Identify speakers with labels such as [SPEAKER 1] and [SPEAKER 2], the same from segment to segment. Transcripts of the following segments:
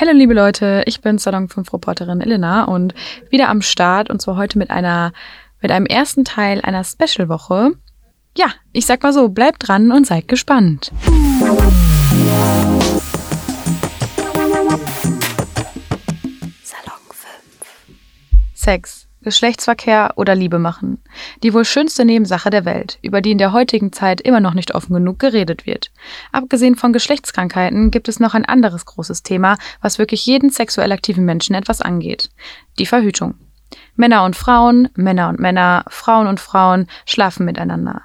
[SPEAKER 1] Hallo liebe Leute, ich bin Salon 5 Reporterin Elena und wieder am Start und zwar heute mit einer mit einem ersten Teil einer Special Woche. Ja, ich sag mal so, bleibt dran und seid gespannt. Salon 5 Sex Geschlechtsverkehr oder Liebe machen. Die wohl schönste Nebensache der Welt, über die in der heutigen Zeit immer noch nicht offen genug geredet wird. Abgesehen von Geschlechtskrankheiten gibt es noch ein anderes großes Thema, was wirklich jeden sexuell aktiven Menschen etwas angeht. Die Verhütung. Männer und Frauen, Männer und Männer, Frauen und Frauen schlafen miteinander.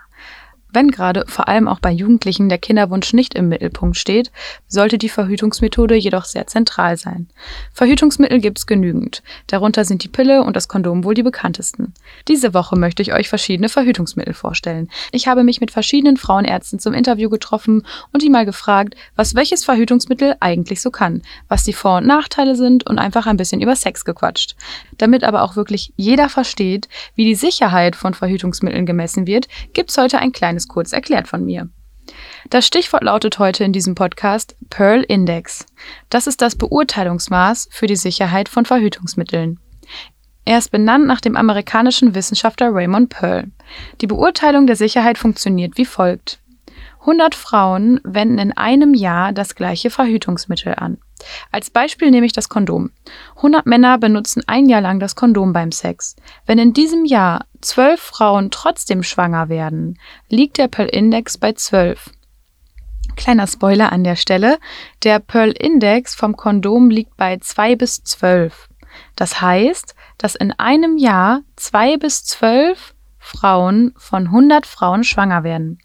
[SPEAKER 1] Wenn gerade vor allem auch bei Jugendlichen der Kinderwunsch nicht im Mittelpunkt steht, sollte die Verhütungsmethode jedoch sehr zentral sein. Verhütungsmittel gibt es genügend. Darunter sind die Pille und das Kondom wohl die bekanntesten. Diese Woche möchte ich euch verschiedene Verhütungsmittel vorstellen. Ich habe mich mit verschiedenen Frauenärzten zum Interview getroffen und die mal gefragt, was welches Verhütungsmittel eigentlich so kann, was die Vor- und Nachteile sind und einfach ein bisschen über Sex gequatscht. Damit aber auch wirklich jeder versteht, wie die Sicherheit von Verhütungsmitteln gemessen wird, gibt's heute ein kleines ganz kurz erklärt von mir. Das Stichwort lautet heute in diesem Podcast Pearl Index. Das ist das Beurteilungsmaß für die Sicherheit von Verhütungsmitteln. Er ist benannt nach dem amerikanischen Wissenschaftler Raymond Pearl. Die Beurteilung der Sicherheit funktioniert wie folgt. 100 Frauen wenden in einem Jahr das gleiche Verhütungsmittel an. Als Beispiel nehme ich das Kondom. 100 Männer benutzen ein Jahr lang das Kondom beim Sex. Wenn in diesem Jahr 12 Frauen trotzdem schwanger werden, liegt der Pearl-Index bei 12. Kleiner Spoiler an der Stelle. Der Pearl-Index vom Kondom liegt bei 2 bis 12. Das heißt, dass in einem Jahr 2 bis 12 Frauen von 100 Frauen schwanger werden.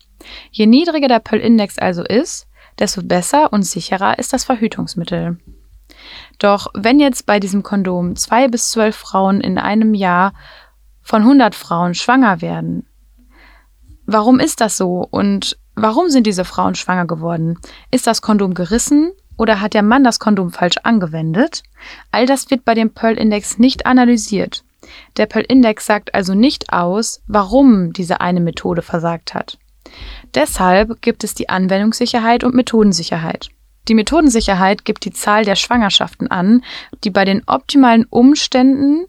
[SPEAKER 1] Je niedriger der Pearl-Index also ist, desto besser und sicherer ist das Verhütungsmittel. Doch wenn jetzt bei diesem Kondom zwei bis zwölf Frauen in einem Jahr von 100 Frauen schwanger werden, warum ist das so und warum sind diese Frauen schwanger geworden? Ist das Kondom gerissen oder hat der Mann das Kondom falsch angewendet? All das wird bei dem Pearl-Index nicht analysiert. Der Pearl-Index sagt also nicht aus, warum diese eine Methode versagt hat. Deshalb gibt es die Anwendungssicherheit und Methodensicherheit. Die Methodensicherheit gibt die Zahl der Schwangerschaften an, die bei den optimalen Umständen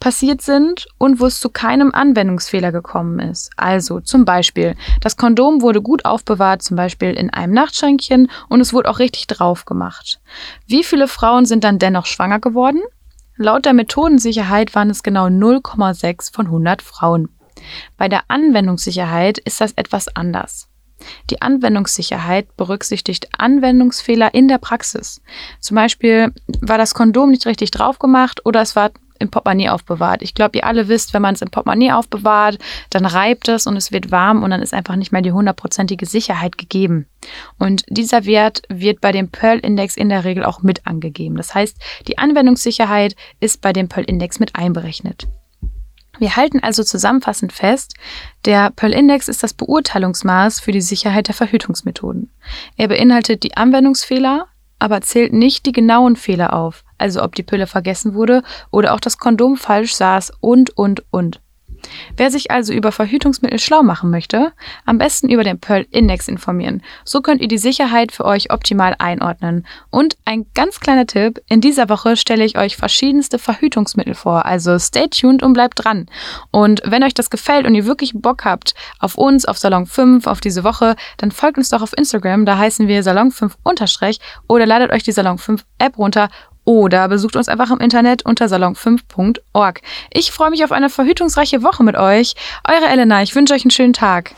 [SPEAKER 1] passiert sind und wo es zu keinem Anwendungsfehler gekommen ist. Also zum Beispiel, das Kondom wurde gut aufbewahrt, zum Beispiel in einem Nachtschränkchen und es wurde auch richtig drauf gemacht. Wie viele Frauen sind dann dennoch schwanger geworden? Laut der Methodensicherheit waren es genau 0,6 von 100 Frauen. Bei der Anwendungssicherheit ist das etwas anders. Die Anwendungssicherheit berücksichtigt Anwendungsfehler in der Praxis. Zum Beispiel war das Kondom nicht richtig drauf gemacht oder es war im Portemonnaie aufbewahrt. Ich glaube, ihr alle wisst, wenn man es im Portemonnaie aufbewahrt, dann reibt es und es wird warm und dann ist einfach nicht mehr die hundertprozentige Sicherheit gegeben. Und dieser Wert wird bei dem Pearl-Index in der Regel auch mit angegeben. Das heißt, die Anwendungssicherheit ist bei dem Pearl-Index mit einberechnet. Wir halten also zusammenfassend fest, der Pearl-Index ist das Beurteilungsmaß für die Sicherheit der Verhütungsmethoden. Er beinhaltet die Anwendungsfehler, aber zählt nicht die genauen Fehler auf, also ob die Pille vergessen wurde oder auch das Kondom falsch saß und, und, und. Wer sich also über Verhütungsmittel schlau machen möchte, am besten über den Pearl Index informieren. So könnt ihr die Sicherheit für euch optimal einordnen. Und ein ganz kleiner Tipp, in dieser Woche stelle ich euch verschiedenste Verhütungsmittel vor, also stay tuned und bleibt dran. Und wenn euch das gefällt und ihr wirklich Bock habt auf uns, auf Salon 5, auf diese Woche, dann folgt uns doch auf Instagram, da heißen wir Salon 5 unterstrich oder ladet euch die Salon 5 App runter oder besucht uns einfach im Internet unter salon5.org. Ich freue mich auf eine verhütungsreiche Woche mit euch. Eure Elena, ich wünsche euch einen schönen Tag.